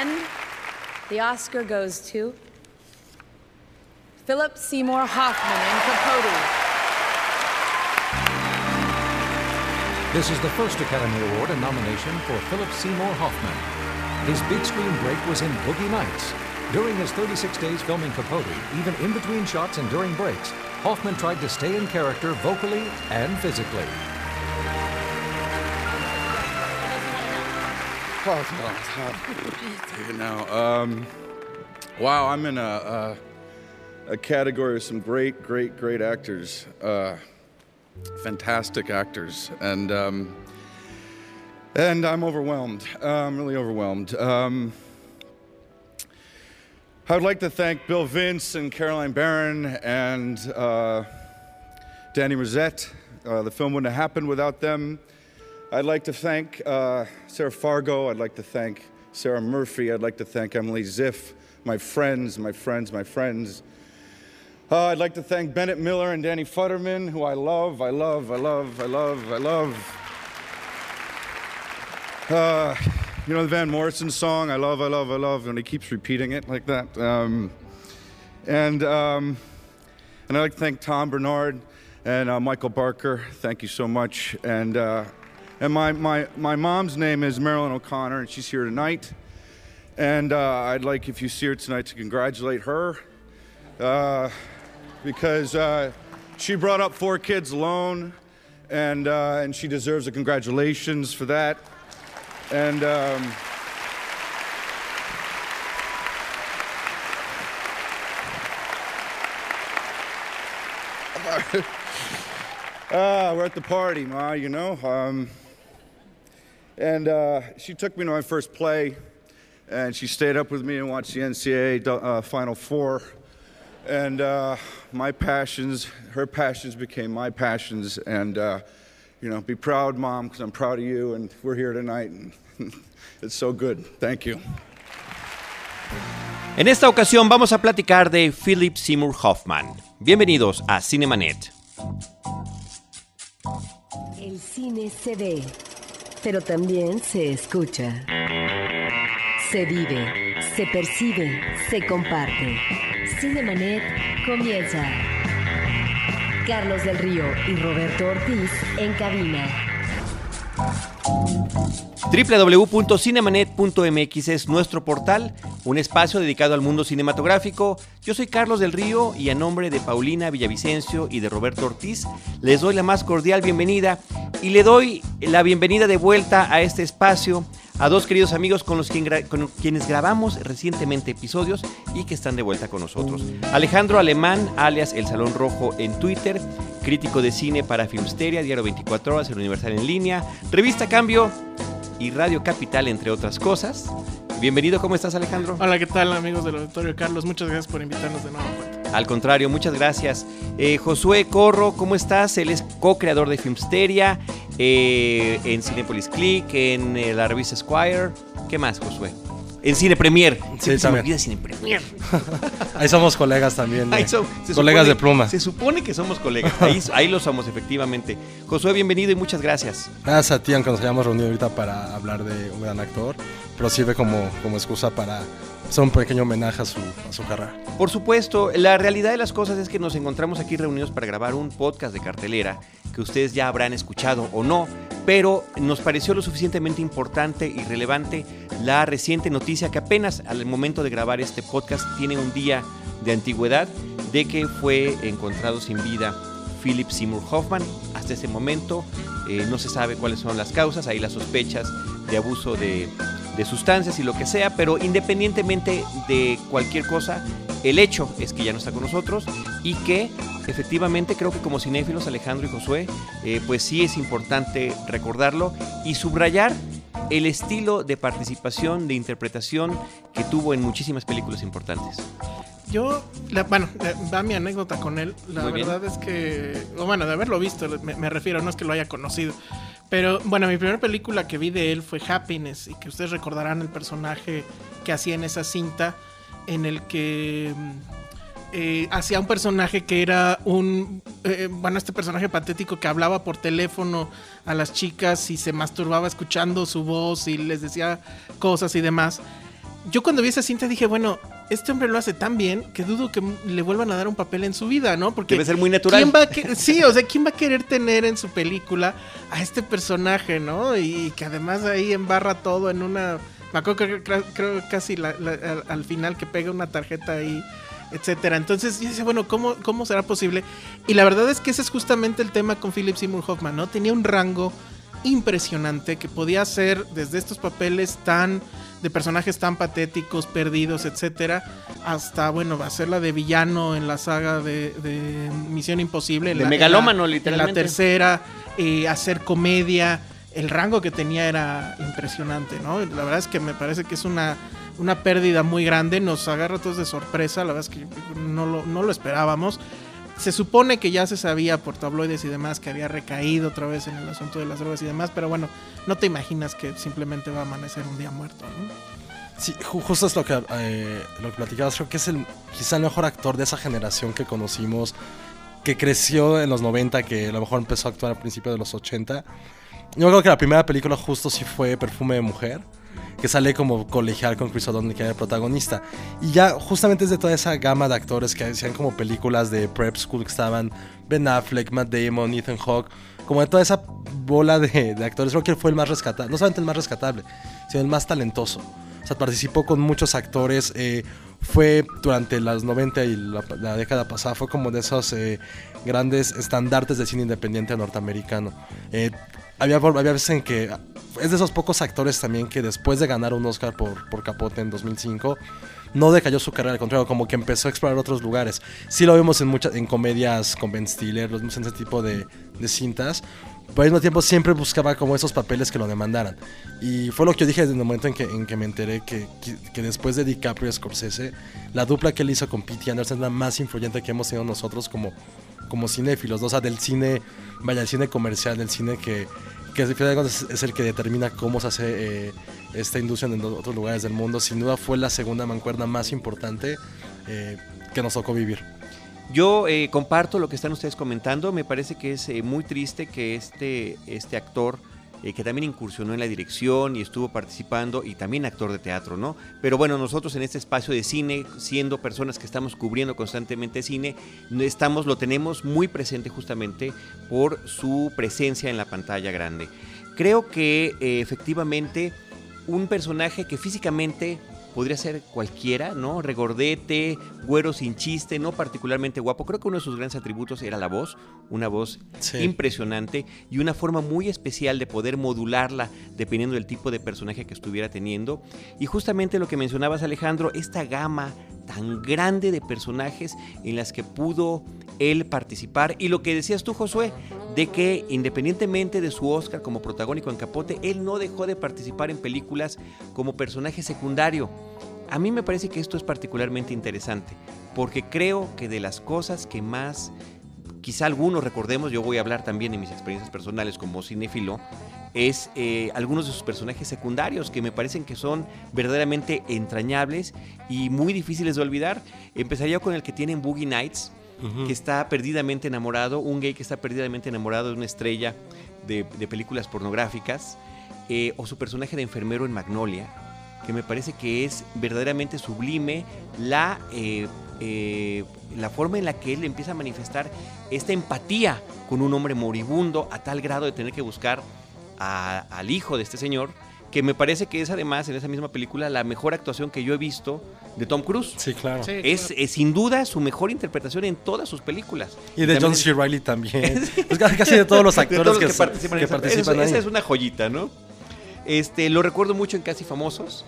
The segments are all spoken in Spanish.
And the Oscar goes to Philip Seymour Hoffman in Capote. This is the first Academy Award and nomination for Philip Seymour Hoffman. His big screen break was in Boogie Nights. During his 36 days filming Capote, even in between shots and during breaks, Hoffman tried to stay in character vocally and physically. Take now. Um, wow, I'm in a, a, a category of some great, great, great actors. Uh, fantastic actors. And, um, and I'm overwhelmed. Uh, I'm really overwhelmed. Um, I would like to thank Bill Vince and Caroline Barron and uh, Danny Rosette. Uh, the film wouldn't have happened without them. I'd like to thank uh, Sarah Fargo. I'd like to thank Sarah Murphy. I'd like to thank Emily Ziff, my friends, my friends, my friends. Uh, I'd like to thank Bennett Miller and Danny Futterman, who I love, I love, I love, I love, I love. Uh, you know the Van Morrison song, I love, I love, I love, and he keeps repeating it like that. Um, and, um, and I'd like to thank Tom Bernard and uh, Michael Barker. Thank you so much. And, uh, and my, my, my mom's name is Marilyn O'Connor, and she's here tonight. And uh, I'd like, if you see her tonight, to congratulate her uh, because uh, she brought up four kids alone, and, uh, and she deserves a congratulations for that. And um, uh, we're at the party, Ma, you know. Um, and uh, she took me to my first play, and she stayed up with me and watched the NCAA uh, Final Four. And uh, my passions, her passions became my passions. And, uh, you know, be proud, Mom, because I'm proud of you, and we're here tonight, and it's so good. Thank you. En esta ocasión vamos a platicar de Philip Seymour Hoffman. Bienvenidos a Cinemanet. El cine se ve, pero también se escucha. Se vive, se percibe, se comparte. Cinemanet comienza. Carlos del Río y Roberto Ortiz en cabina. www.cinemanet.mx es nuestro portal, un espacio dedicado al mundo cinematográfico. Yo soy Carlos del Río y a nombre de Paulina Villavicencio y de Roberto Ortiz les doy la más cordial bienvenida y le doy la bienvenida de vuelta a este espacio a dos queridos amigos con los quienes grabamos recientemente episodios y que están de vuelta con nosotros. Alejandro Alemán, alias El Salón Rojo en Twitter, crítico de cine para Filmsteria, Diario 24 Horas, El Universal en Línea, Revista Cambio y Radio Capital, entre otras cosas. Bienvenido, ¿cómo estás Alejandro? Hola, ¿qué tal amigos del auditorio? Carlos, muchas gracias por invitarnos de nuevo. Al contrario, muchas gracias. Eh, Josué Corro, ¿cómo estás? Él es co-creador de Filmsteria, eh, en Cinepolis Click, en eh, la revista Squire. ¿Qué más, Josué? En Cine Premier. Sí, se me olvida Cine Premier. Ahí somos colegas también. Ahí eh, son- colegas supone- de pluma. Se supone que somos colegas. Ahí, ahí lo somos, efectivamente. Josué, bienvenido y muchas gracias. Gracias a ti, aunque nos hayamos reunido ahorita para hablar de un gran actor, pero sirve como, como excusa para hacer un pequeño homenaje a su, a su carrera. Por supuesto, la realidad de las cosas es que nos encontramos aquí reunidos para grabar un podcast de cartelera que ustedes ya habrán escuchado o no, pero nos pareció lo suficientemente importante y relevante la reciente noticia que apenas al momento de grabar este podcast tiene un día de antigüedad de que fue encontrado sin vida Philip Seymour Hoffman. Hasta ese momento eh, no se sabe cuáles son las causas, hay las sospechas de abuso de, de sustancias y lo que sea, pero independientemente de cualquier cosa, el hecho es que ya no está con nosotros y que efectivamente creo que como cinéfilos, Alejandro y Josué, eh, pues sí es importante recordarlo y subrayar el estilo de participación, de interpretación que tuvo en muchísimas películas importantes. Yo, la- bueno, va mi anécdota con él. La Muy bien. verdad es que, bueno, de haberlo visto, me, me refiero, no es que lo haya conocido. Pero bueno, mi primera película que vi de él fue Happiness y que ustedes recordarán el personaje que hacía en esa cinta en el que mm, eh, hacía un personaje que era un, eh, bueno, este personaje patético que hablaba por teléfono a las chicas y se masturbaba escuchando su voz y les decía cosas y demás. yo cuando vi esa cinta dije, bueno, este hombre lo hace tan bien que dudo que le vuelvan a dar un papel en su vida, ¿no? Porque Debe ser muy natural. ¿quién va a sí, o sea, ¿quién va a querer tener en su película a este personaje, ¿no? Y que además ahí embarra todo en una... Me acuerdo que creo, creo casi la- al final que pega una tarjeta ahí, etcétera. Entonces yo decía, bueno, ¿cómo, ¿cómo será posible? Y la verdad es que ese es justamente el tema con Philip Seymour Hoffman, ¿no? Tenía un rango impresionante que podía hacer desde estos papeles tan de personajes tan patéticos, perdidos, etcétera, hasta bueno, hacerla de villano en la saga de, de Misión Imposible, en De la- en megalómano, En literalmente. la tercera, eh, hacer comedia, el rango que tenía era impresionante, ¿no? La verdad es que me parece que es una una pérdida muy grande, nos agarra todos de sorpresa, la verdad es que no lo, no lo esperábamos. Se supone que ya se sabía por tabloides y demás que había recaído otra vez en el asunto de las drogas y demás, pero bueno, no te imaginas que simplemente va a amanecer un día muerto, ¿no? Sí, ju- justo es lo que, eh, lo que platicabas. Creo que es el quizá el mejor actor de esa generación que conocimos, que creció en los 90, que a lo mejor empezó a actuar al principio de los 80. Yo creo que la primera película justo sí fue Perfume de Mujer, que sale como colegial con Chris O'Donnell, que era el protagonista. Y ya justamente es de toda esa gama de actores que hacían como películas de prep school que estaban Ben Affleck, Matt Damon, Ethan Hawke, como de toda esa bola de, de actores. Creo que fue el más rescatable, no solamente el más rescatable, sino el más talentoso. O sea, participó con muchos actores. eh, fue durante los 90 y la, la década pasada, fue como de esos eh, grandes estandartes del cine independiente norteamericano. Eh, había, había veces en que es de esos pocos actores también que después de ganar un Oscar por, por Capote en 2005, no decayó su carrera, al contrario, como que empezó a explorar otros lugares. Sí lo vimos en muchas en comedias con Ben Stiller, en ese tipo de, de cintas, pero al mismo tiempo siempre buscaba como esos papeles que lo demandaran. Y fue lo que yo dije desde el momento en que, en que me enteré que, que, que después de DiCaprio y Scorsese, la dupla que él hizo con Pete Anderson es la más influyente que hemos tenido nosotros como, como cinéfilos, ¿no? o sea, del cine, vaya, el cine comercial, del cine que, que al final de cuentas es el que determina cómo se hace eh, esta industria en otros lugares del mundo. Sin duda fue la segunda mancuerna más importante eh, que nos tocó vivir. Yo eh, comparto lo que están ustedes comentando. Me parece que es muy triste que este, este actor, eh, que también incursionó en la dirección y estuvo participando, y también actor de teatro, ¿no? Pero bueno, nosotros en este espacio de cine, siendo personas que estamos cubriendo constantemente cine, estamos, lo tenemos muy presente justamente por su presencia en la pantalla grande. Creo que eh, efectivamente un personaje que físicamente podría ser cualquiera, ¿no? Regordete, güero sin chiste, no particularmente guapo. Creo que uno de sus grandes atributos era la voz, una voz Sí. impresionante y una forma muy especial de poder modularla dependiendo del tipo de personaje que estuviera teniendo. Y justamente lo que mencionabas Alejandro, esta gama tan grande de personajes en las que pudo él participar y lo que decías tú Josué, de que independientemente de su Oscar como protagónico en Capote, él no dejó de participar en películas como personaje secundario. A mí me parece que esto es particularmente interesante, porque creo que de las cosas que más, quizá algunos recordemos, yo voy a hablar también de mis experiencias personales como cinéfilo, es eh, algunos de sus personajes secundarios que me parecen que son verdaderamente entrañables y muy difíciles de olvidar. Empezaría con el que tiene en Boogie Nights, que está perdidamente enamorado, un gay que está perdidamente enamorado de una estrella de, de películas pornográficas, eh, o su personaje de enfermero en Magnolia, que me parece que es verdaderamente sublime la, eh, eh, la forma en la que él empieza a manifestar esta empatía con un hombre moribundo a tal grado de tener que buscar a- al hijo de este señor, que me parece que es además en esa misma película la mejor actuación que yo he visto de Tom Cruise. Sí, claro. Sí, Es, claro. es sin duda su mejor interpretación en todas sus películas. Y de John C. Reilly también. Pues casi- de todos los actores todos los que, participan, que en esa- participan esa- ahí. esa es una joyita, ¿no? Este, lo recuerdo mucho en Casi Famosos,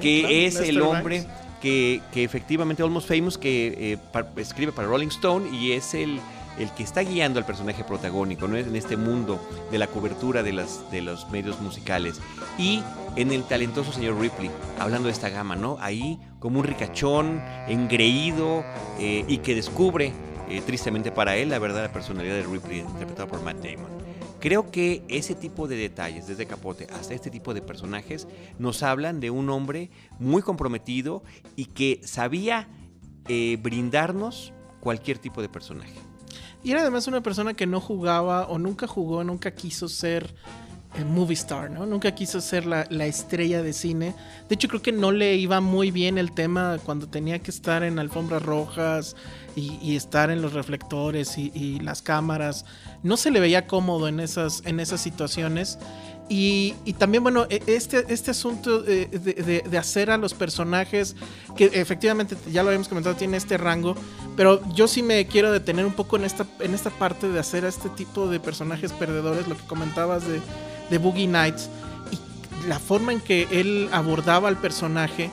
que es el hombre. Que, que efectivamente Almost Famous que eh, escribe para Rolling Stone y es el, el que está guiando al personaje protagónico ¿no? en este mundo de la cobertura de, las, de los medios musicales. Y en el talentoso señor Ripley, hablando de esta gama, ¿no? Ahí como un ricachón, engreído eh, y que descubre, eh, tristemente para él, la verdadera personalidad de Ripley, interpretado por Matt Damon. Creo que ese tipo de detalles, desde Capote hasta este tipo de personajes, nos hablan de un hombre muy comprometido y que sabía eh, brindarnos cualquier tipo de personaje. Y era además una persona que no jugaba o nunca jugó, nunca quiso ser movie star, ¿no? Nunca quiso ser la, la estrella de cine. De hecho, creo que no le iba muy bien el tema cuando tenía que estar en alfombras rojas y, y estar en los reflectores y, y las cámaras. No se le veía cómodo en esas, en esas situaciones. Y, y también, bueno, e- este, este asunto eh, de, de- de hacer a los personajes, que efectivamente ya lo habíamos comentado, tiene este rango, pero yo sí me quiero detener un poco en esta, en esta parte de hacer a este tipo de personajes perdedores, lo que comentabas de, de Boogie Nights, y la forma en que él abordaba al personaje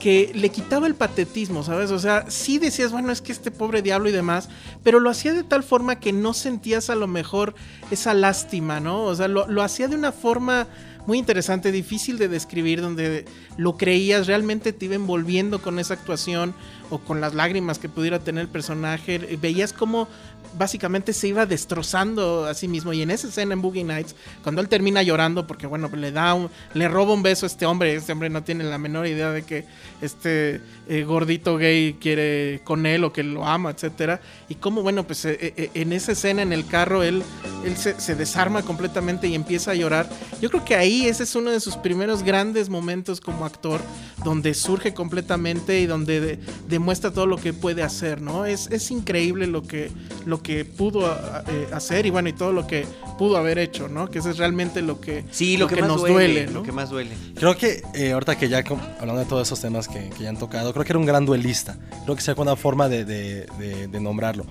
que le quitaba el patetismo, ¿sabes? O sea, sí decías, bueno, es que este pobre diablo y demás, pero lo hacía de tal forma que no sentías a lo mejor esa lástima, ¿no? O sea, lo, lo hacía de una forma muy interesante, difícil de describir, donde lo creías, realmente te iba envolviendo con esa actuación o con las lágrimas que pudiera tener el personaje, veías cómo básicamente se iba destrozando a sí mismo. Y en esa escena en Boogie Nights cuando él termina llorando porque bueno le da le roba un beso a este hombre este hombre no tiene la menor idea de que este eh, gordito gay quiere con él o que lo ama etcétera. Y cómo bueno pues eh, eh, en esa escena en el carro él él se, desarma completamente y empieza a llorar. Yo creo que ahí ese es uno de sus primeros grandes momentos como actor donde surge completamente y donde de- demuestra todo lo que puede hacer no es, es increíble lo que lo que pudo eh, hacer y bueno y todo lo que pudo haber hecho no que eso es realmente lo que Sí, lo, que, más nos duele, duele, lo ¿no? que más duele. Creo que eh, ahorita que ya hablando de todos esos temas que, que ya han tocado, creo que era un gran duelista. Creo que sea una forma de, de- de- de nombrarlo.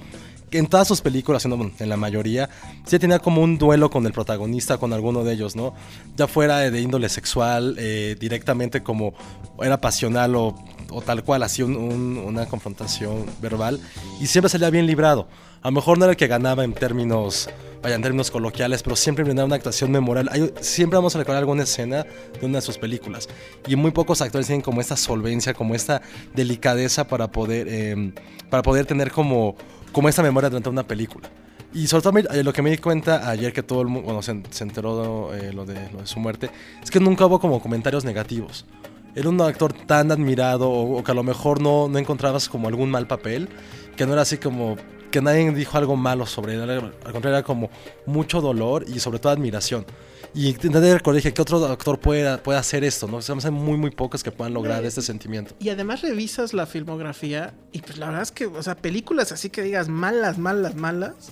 Que En todas sus películas, en la mayoría, sí tenía como un duelo con el protagonista, con alguno de ellos, ¿no? Ya fuera de, de índole sexual, eh, directamente como era pasional o, o tal cual, así un- un- una confrontación verbal. Y siempre salía bien librado. A lo mejor no era el que ganaba en términos, vaya, términos coloquiales, pero siempre brindaba una actuación memorable. Siempre vamos a recordar alguna escena de una de sus películas. Y muy pocos actores tienen como esta solvencia, como esta delicadeza para poder, eh, para poder tener como, como esta memoria durante una película. Y sobre todo eh, lo que me di cuenta ayer que todo el mundo se enteró eh, lo, de, lo de su muerte, es que nunca hubo como comentarios negativos. Era un actor tan admirado o, o que a lo mejor no, no encontrabas como algún mal papel, que no era así como que nadie dijo algo malo sobre él, al contrario era como mucho dolor y sobre todo admiración. Y intenté recordar, dije, ¿qué otro actor puede, puede hacer esto? ¿no? Se me hacen muy, muy pocos que puedan lograr este sentimiento. Y además revisas la filmografía y pues la verdad es que, o sea, películas así que digas malas, malas, malas.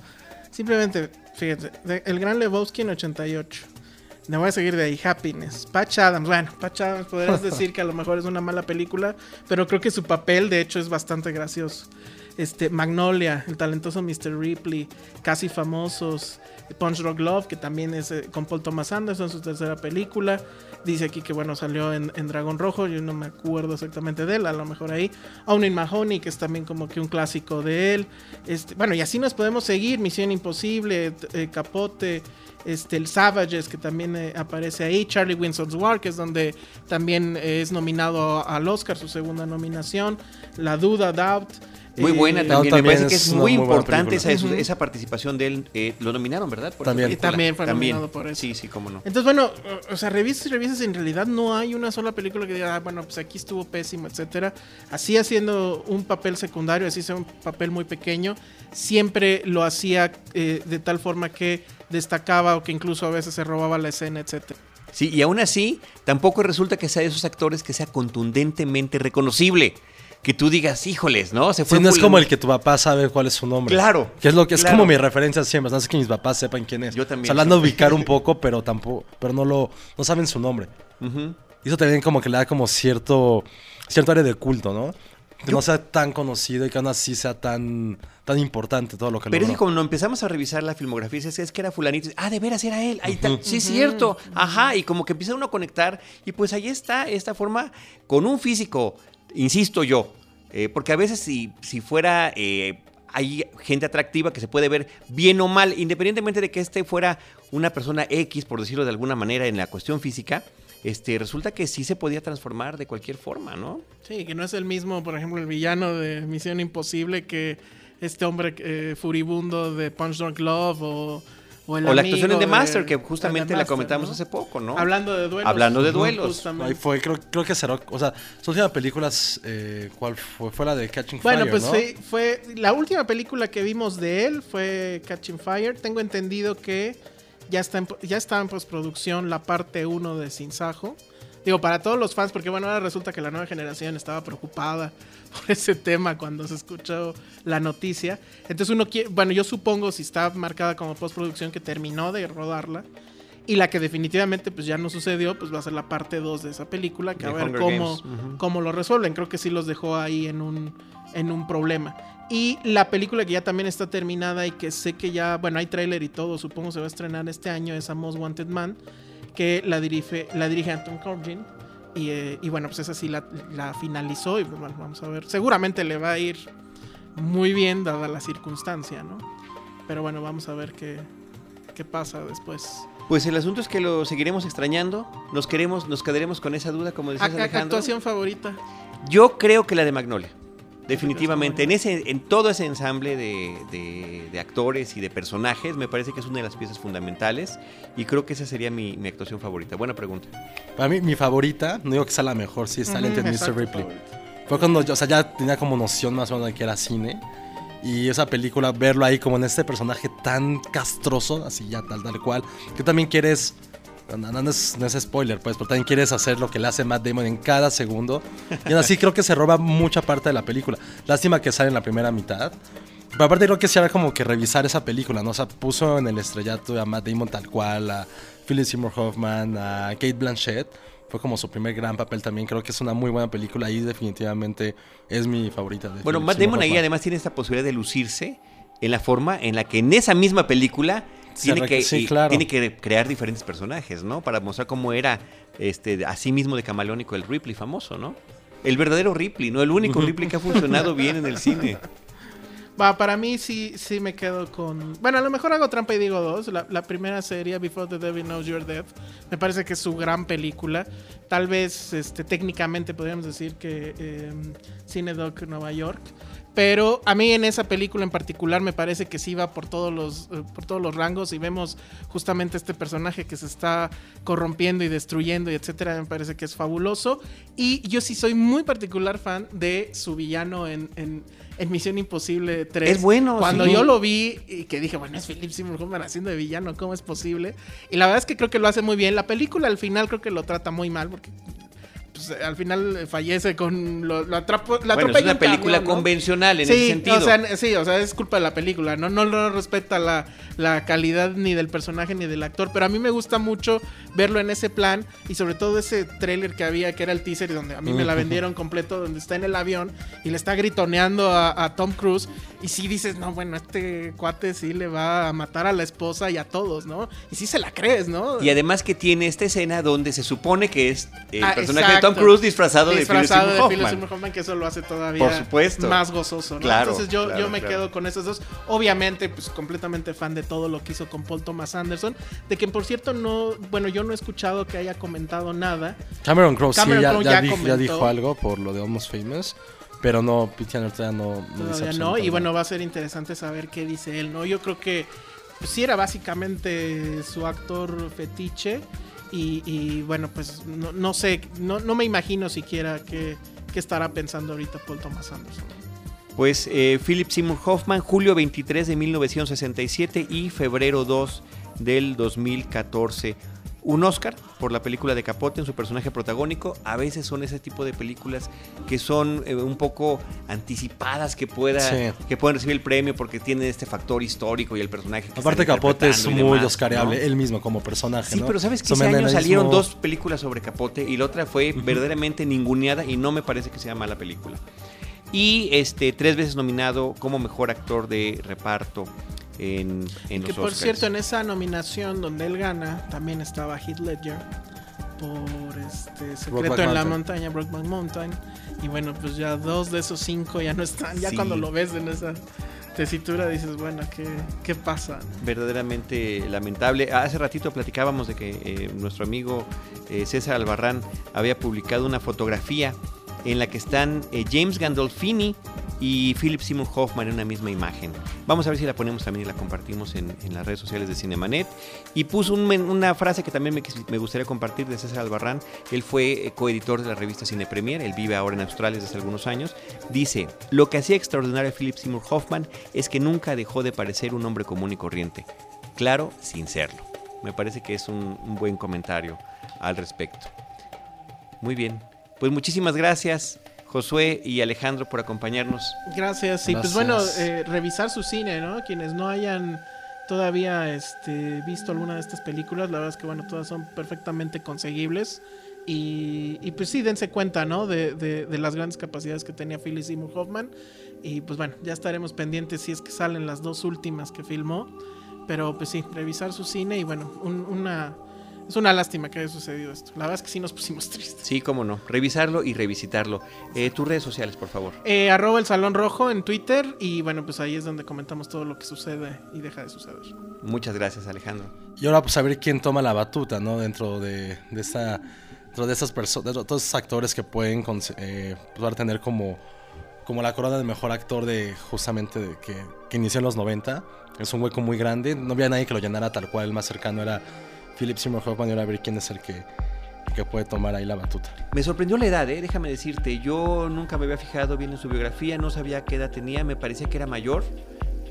Simplemente, fíjate, El Gran Lebowski en 88. Me voy a seguir de ahí, Happiness. Patch Adams, bueno, Patch Adams podrías decir que a lo mejor es una mala película, pero creo que su papel de hecho es bastante gracioso. Este, Magnolia, el talentoso Mr. Ripley, Casi Famosos, Punch Rock Love, que también es eh, con Paul Thomas Anderson, su tercera película. Dice aquí que bueno, salió en, Dragón Rojo, yo no me acuerdo exactamente de él, a lo mejor ahí. Owning Mahoney, que es también como que un clásico de él. Este, bueno, y así nos podemos seguir, Misión Imposible, eh, Capote, este, el Savages, que también eh, aparece ahí, Charlie Winston's War, que es donde también es nominado al Oscar, su segunda nominación, La Duda, Doubt. Muy buena No, también. Me también parece que es es una muy importante esa, participación de él. Eh, lo nominaron, ¿verdad? Por También. película. También fue nominado por eso. Sí, sí, cómo no. Entonces, bueno, o- sea, revisas y revisas, en realidad no hay una sola película que diga, ah, bueno, pues aquí estuvo pésimo, etcétera. Así haciendo un papel secundario, así sea un papel muy pequeño, siempre lo hacía eh, de tal forma que destacaba o que incluso a veces se robaba la escena, etcétera. Sí, y aún así, tampoco resulta que sea de esos actores que sea contundentemente reconocible. Que tú digas, híjoles, ¿no? Se fue Sí, no es como el que tu papá sabe cuál es su nombre. Claro, Que es lo que es claro. como mi referencia siempre. No sé que mis papás sepan quién es. Yo también. O sea, la han de ubicar un poco, pero tampoco, pero no lo, no saben su nombre. Y eso también como que le da como cierto, cierto área de culto, ¿no? Que no sea tan conocido y que aún así sea tan, tan importante todo lo que Pero es que cuando empezamos a revisar la filmografía, dices, es que era fulanito. Ah, de veras era él. Ahí está. Sí, es cierto. Ajá. Y como que empieza uno a conectar. Y pues ahí está esta forma con un físico, insisto yo. Eh, porque a veces si, si fuera... eh, hay gente atractiva que se puede ver bien o mal, independientemente de que este fuera una persona X, por decirlo de alguna manera, en la cuestión física, este, resulta que sí se podía transformar de cualquier forma, ¿no? Sí, que no es el mismo, por ejemplo, el villano de Misión Imposible que este hombre eh, furibundo de Punch Drunk Love o, o el o la actuación en The de- Master, que justamente la comentamos ¿no? hace poco, ¿no? Hablando de duelos. Hablando de duelos. justamente. Ahí fue, creo, creo que será, o sea, su última película, eh, ¿cuál fue? Fue la de Catching Bueno, Fire, pues ¿no? fue, fue- la última película que vimos de él fue Catching Fire. Tengo entendido que ya está en, ya está en postproducción la parte 1 de Sin Sajo. Digo, para todos los fans, porque bueno, ahora resulta que la nueva generación estaba preocupada por ese tema cuando se escuchó la noticia. Entonces uno quiere, bueno, yo supongo si está marcada como postproducción que terminó de rodarla. Y la que definitivamente pues ya no sucedió, pues va a ser la parte 2 de esa película, que De a ver Hunger cómo, Games, ujú. cómo lo resuelven. Creo que sí los dejó ahí en un, en un problema. Y la película que ya también está terminada y que sé que ya, bueno, hay tráiler y todo, supongo se va a estrenar este año, es A Most Wanted Man, que la dirige, la dirige Anton Corbijn. Y, eh, y bueno, pues esa sí la, la finalizó y bueno, vamos a ver. Seguramente le va a ir muy bien dada la circunstancia, ¿no? Pero bueno, vamos a ver qué, qué pasa después. Pues el asunto es que lo seguiremos extrañando. Nos queremos, nos quedaremos con esa duda, como decías Alejandro. Actuación favorita. Yo creo que la de Magnolia. Definitivamente. En ese, en todo ese ensamble de, de- de actores y de personajes, me parece que es una de las piezas fundamentales. Y creo que esa sería mi, mi actuación favorita. Buena pregunta. Para mí, mi favorita, no digo que sea la mejor, sí es Talented Ujú, Mr. exacto, Ripley. favorita. Fue cuando yo, o sea, ya tenía como noción más o menos de que era cine. Y esa película, verlo ahí como en este personaje tan castroso, así ya tal, tal cual, que también quieres. No, no, no es, no es spoiler, pues, pero también quieres hacer lo que le hace Matt Damon en cada segundo. Y aún así creo que se roba mucha parte de la película. Lástima que sale en la primera mitad. Pero aparte creo que sí era como que revisar esa película, ¿no? O sea, puso en el estrellato a Matt Damon tal cual, a Philip Seymour Hoffman, a Kate Blanchett. Fue como su primer gran papel también. Creo que es una muy buena película y definitivamente es mi favorita. de Bueno, Philip Matt Seymour Damon ahí Hoffman. además tiene esta posibilidad de lucirse en la forma en la que en esa misma película tiene que, sí, claro. tiene que crear diferentes personajes, ¿no? Para mostrar cómo era este, así mismo de camaleónico el Ripley famoso, ¿no? El verdadero Ripley, ¿no? El único Ripley que ha funcionado bien en el cine. Va, para mí sí, sí me quedo con. Bueno, a lo mejor hago trampa y digo dos. La, la primera serie, Before the Devil Knows You're Dead, me parece que es su gran película. Tal vez este, técnicamente podríamos decir que eh, Cinedoc Nueva York. Pero a mí en esa película en particular me parece que sí va por todos los, eh, por todos los rangos y vemos justamente este personaje que se está corrompiendo y destruyendo y etcétera. Me parece que es fabuloso. Y yo sí soy muy particular fan de su villano en, en, en Misión Imposible 3. Es bueno, Cuando sí. yo lo vi y que dije, bueno, es Philip Seymour Hoffman haciendo de villano, ¿cómo es posible? Y la verdad es que creo que lo hace muy bien. La película al final creo que lo trata muy mal porque pues, al final fallece con... Lo, lo atrapó, la Bueno, es una un película camión, ¿no? convencional en sí, ese sentido. O sea, sí, o sea, es culpa de la película, ¿no? No, no respeta la, la calidad ni del personaje ni del actor, pero a mí me gusta mucho verlo en ese plan y sobre todo ese tráiler que había, que era el teaser, y donde a mí me la vendieron completo, donde está en el avión y le está gritoneando a, a Tom Cruise y sí dices, no, bueno, este cuate sí le va a matar a la esposa y a todos, ¿no? Y sí se la crees, ¿no? Y además que tiene esta escena donde se supone que es el Ah, personaje de Tom. Cruise disfrazado, Disfrazado de Philip Seymour Hoffman. Que eso lo hace todavía Por supuesto. más gozoso, ¿no? Claro, Entonces yo, claro, yo me claro. quedo con esos dos. Obviamente, pues completamente fan de todo lo que hizo con Paul Thomas Anderson. De que, por cierto, no, bueno, yo no he escuchado que haya comentado nada. Cameron Crowe sí, Cameron ya, ya ya dijo, ya comentó. dijo algo por lo de Almost Famous. Pero no, Pete todavía no, no dice Y bueno, va a ser interesante saber qué dice él, ¿no? Yo creo que pues, sí era básicamente su actor fetiche. Y, bueno, pues no, no sé, no, no me imagino siquiera qué, qué estará pensando ahorita Paul Thomas Anderson. Pues eh, Philip Seymour Hoffman, julio 23 de 1967 y febrero 2 del 2014. Un Oscar por la película de Capote en su personaje protagónico. A veces son ese tipo de películas que son eh, un poco anticipadas que pueda Sí. que pueden recibir el premio porque tienen este factor histórico y el personaje. que Aparte Capote es muy oscareable, ¿no? él mismo como personaje, Sí, ¿no? pero sabes que ese año salieron dos películas sobre Capote y la otra fue verdaderamente ninguneada y no me parece que sea mala película. Y este tres veces nominado como mejor actor de reparto en, en Que los por Oscars. cierto, en esa nominación donde él gana, también estaba Heath Ledger por este Secreto Brokeback en la Mountain. montaña, Brokeback Mountain. Y bueno, pues ya dos de esos cinco ya no están. Ya Sí. cuando lo ves en esa tesitura dices, bueno, ¿qué, qué pasa? verdaderamente lamentable. Hace ratito platicábamos de que eh, nuestro amigo eh, César Albarrán había publicado una fotografía en la que están eh, James Gandolfini y Philip Seymour Hoffman en una misma imagen. Vamos a ver si la ponemos también y la compartimos en, las redes sociales de Cinemanet. Y puso una frase que también me, gustaría compartir de César Albarrán. Él fue eh, coeditor de la revista Cine Premier, él vive ahora en Australia desde hace algunos años. Dice, lo que hacía extraordinario a Philip Seymour Hoffman es que nunca dejó de parecer un hombre común y corriente. Claro, sin serlo. Me parece que es un buen comentario al respecto. Muy bien. Pues muchísimas gracias, Josué y Alejandro, por acompañarnos. Gracias. Y pues bueno, eh, revisar su cine, ¿no? Quienes no hayan todavía este, visto alguna de estas películas, la verdad es que bueno, todas son perfectamente conseguibles. Y, y pues sí, dense cuenta, ¿no? De, de- de las grandes capacidades que tenía Philip Seymour Hoffman. Y pues bueno, ya estaremos pendientes si es que salen las dos últimas que filmó. Pero pues sí, revisar su cine y bueno, un- una... Es una lástima que haya sucedido esto. La verdad es que sí nos pusimos tristes. Sí, cómo no. Revisarlo y revisitarlo. Eh, tus redes sociales, por favor. Eh, arroba el Salón Rojo en Twitter y bueno, pues ahí es donde comentamos todo lo que sucede y deja de suceder. Muchas gracias, Alejandro. Y ahora pues a ver quién toma la batuta, ¿no? Dentro de, de esta dentro de esas personas, de todos esos actores que pueden eh, pues, van a tener como como la corona de mejor actor de justamente de que, que inició en los 90. Es un hueco muy grande. No había nadie que lo llenara tal cual. El más cercano era Philip Seymour Hoffman y ahora a ver quién es el que, que puede tomar ahí la batuta. Me sorprendió la edad, ¿eh? déjame decirte. Yo nunca me había fijado bien en su biografía, no sabía qué edad tenía, me parecía que era mayor.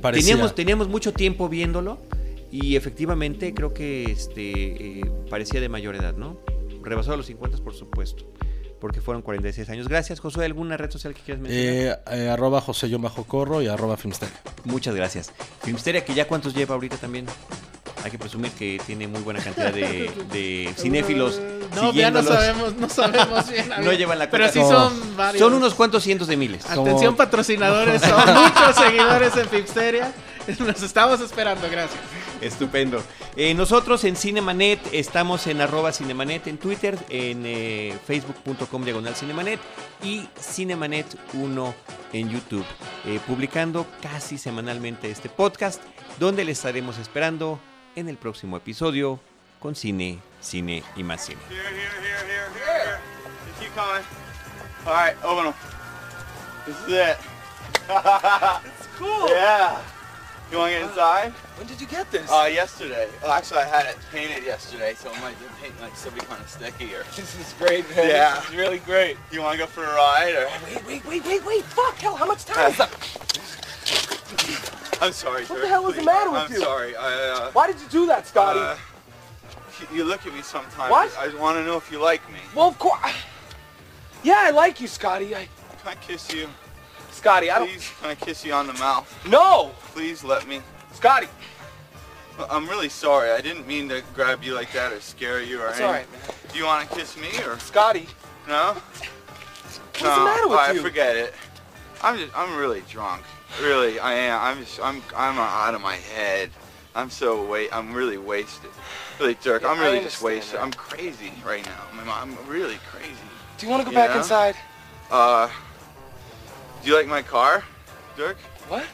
Parecía- Teníamos, teníamos mucho tiempo viéndolo y efectivamente creo que este, eh, parecía de mayor edad, ¿no? Rebasó a los 50, por supuesto, porque fueron 46 años. Gracias, Josué. ¿Alguna red social que quieras mencionar? Eh, eh, arroba José Yo Bajo Corro y arroba Filmster. Muchas gracias. Filmsteria, que ya cuántos lleva ahorita también. Hay que presumir que tiene muy buena cantidad de, de cinéfilos. No, ya no sabemos, no sabemos bien. No llevan la Pero cuenta. sí No. son varios. Son unos cuantos cientos de miles. Atención Como- patrocinadores, son muchos seguidores en Filmsteria. Nos estamos esperando, gracias. Estupendo. Eh, nosotros en Cinemanet estamos en arroba Cinemanet en Twitter, en eh, facebook.com diagonal Cinemanet y Cinemanet1 en YouTube, eh, publicando casi semanalmente este podcast, donde le estaremos esperando en el próximo episodio con cine, cine y más cine. Here, here, here, here, here. Just keep coming. All right, open them. This is it. it's cool. Yeah. You want to get inside? When did you get this? Uh, yesterday. Well, actually, I had it painted yesterday, so it might be painting like something kind of sticky or. this is great, man. Yeah. This is really great. You want to go for a ride or? Wait, wait, wait, wait, wait. Fuck, hell, how much time is that? I'm sorry, What sir. the hell is the matter with you? I'm sorry. I, uh, Why did you do that, Scotty? uh, you look at me sometimes. What? I want to know if you like me. well, of course. Yeah, I like you, Scotty. I, Can I kiss you? Scotty, I don't. Please, can I kiss you on the mouth? No, Please let me. Scotty. I'm really sorry. I didn't mean to grab you like that or scare you or It's anything. right, man. Do you want to kiss me or Scotty. no? What's the matter with right, you? I forget it. I'm just, I'm really drunk. Really, I am. I'm just, I'm, I'm out of my head. I'm so wait. I'm really wasted. Really, Dirk. Yeah, I'm really just wasted. that. I'm crazy right now. I'm, I'm really crazy. Do you want to go back Yeah? inside? Uh, do you like my car, Dirk? What?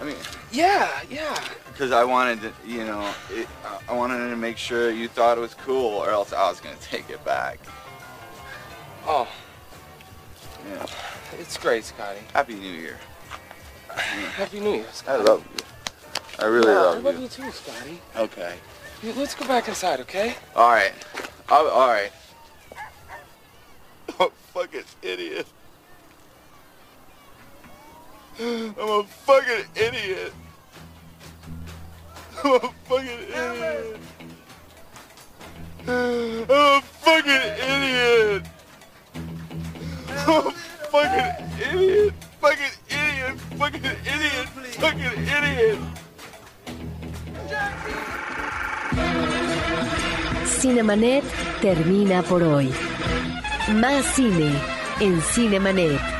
I mean, Yeah, yeah. because I wanted to, you know, it, I- I wanted to make sure you thought it was cool, or else I was gonna take it back. Oh, Yeah. it's great, Scotty. Happy New Year. Happy New Year, I love you. I really Yeah, love you. I love, love you. you too, Scotty. Okay. Let's go back inside, okay? All right. I'll, all right. I'm a fucking idiot. I'm a fucking idiot. I'm a fucking idiot. I'm a fucking idiot. I'm a fucking idiot. Fucking idiot. Fucking idiot. Fucking idiot. Cinemanet termina por hoy. Más cine en Cinemanet.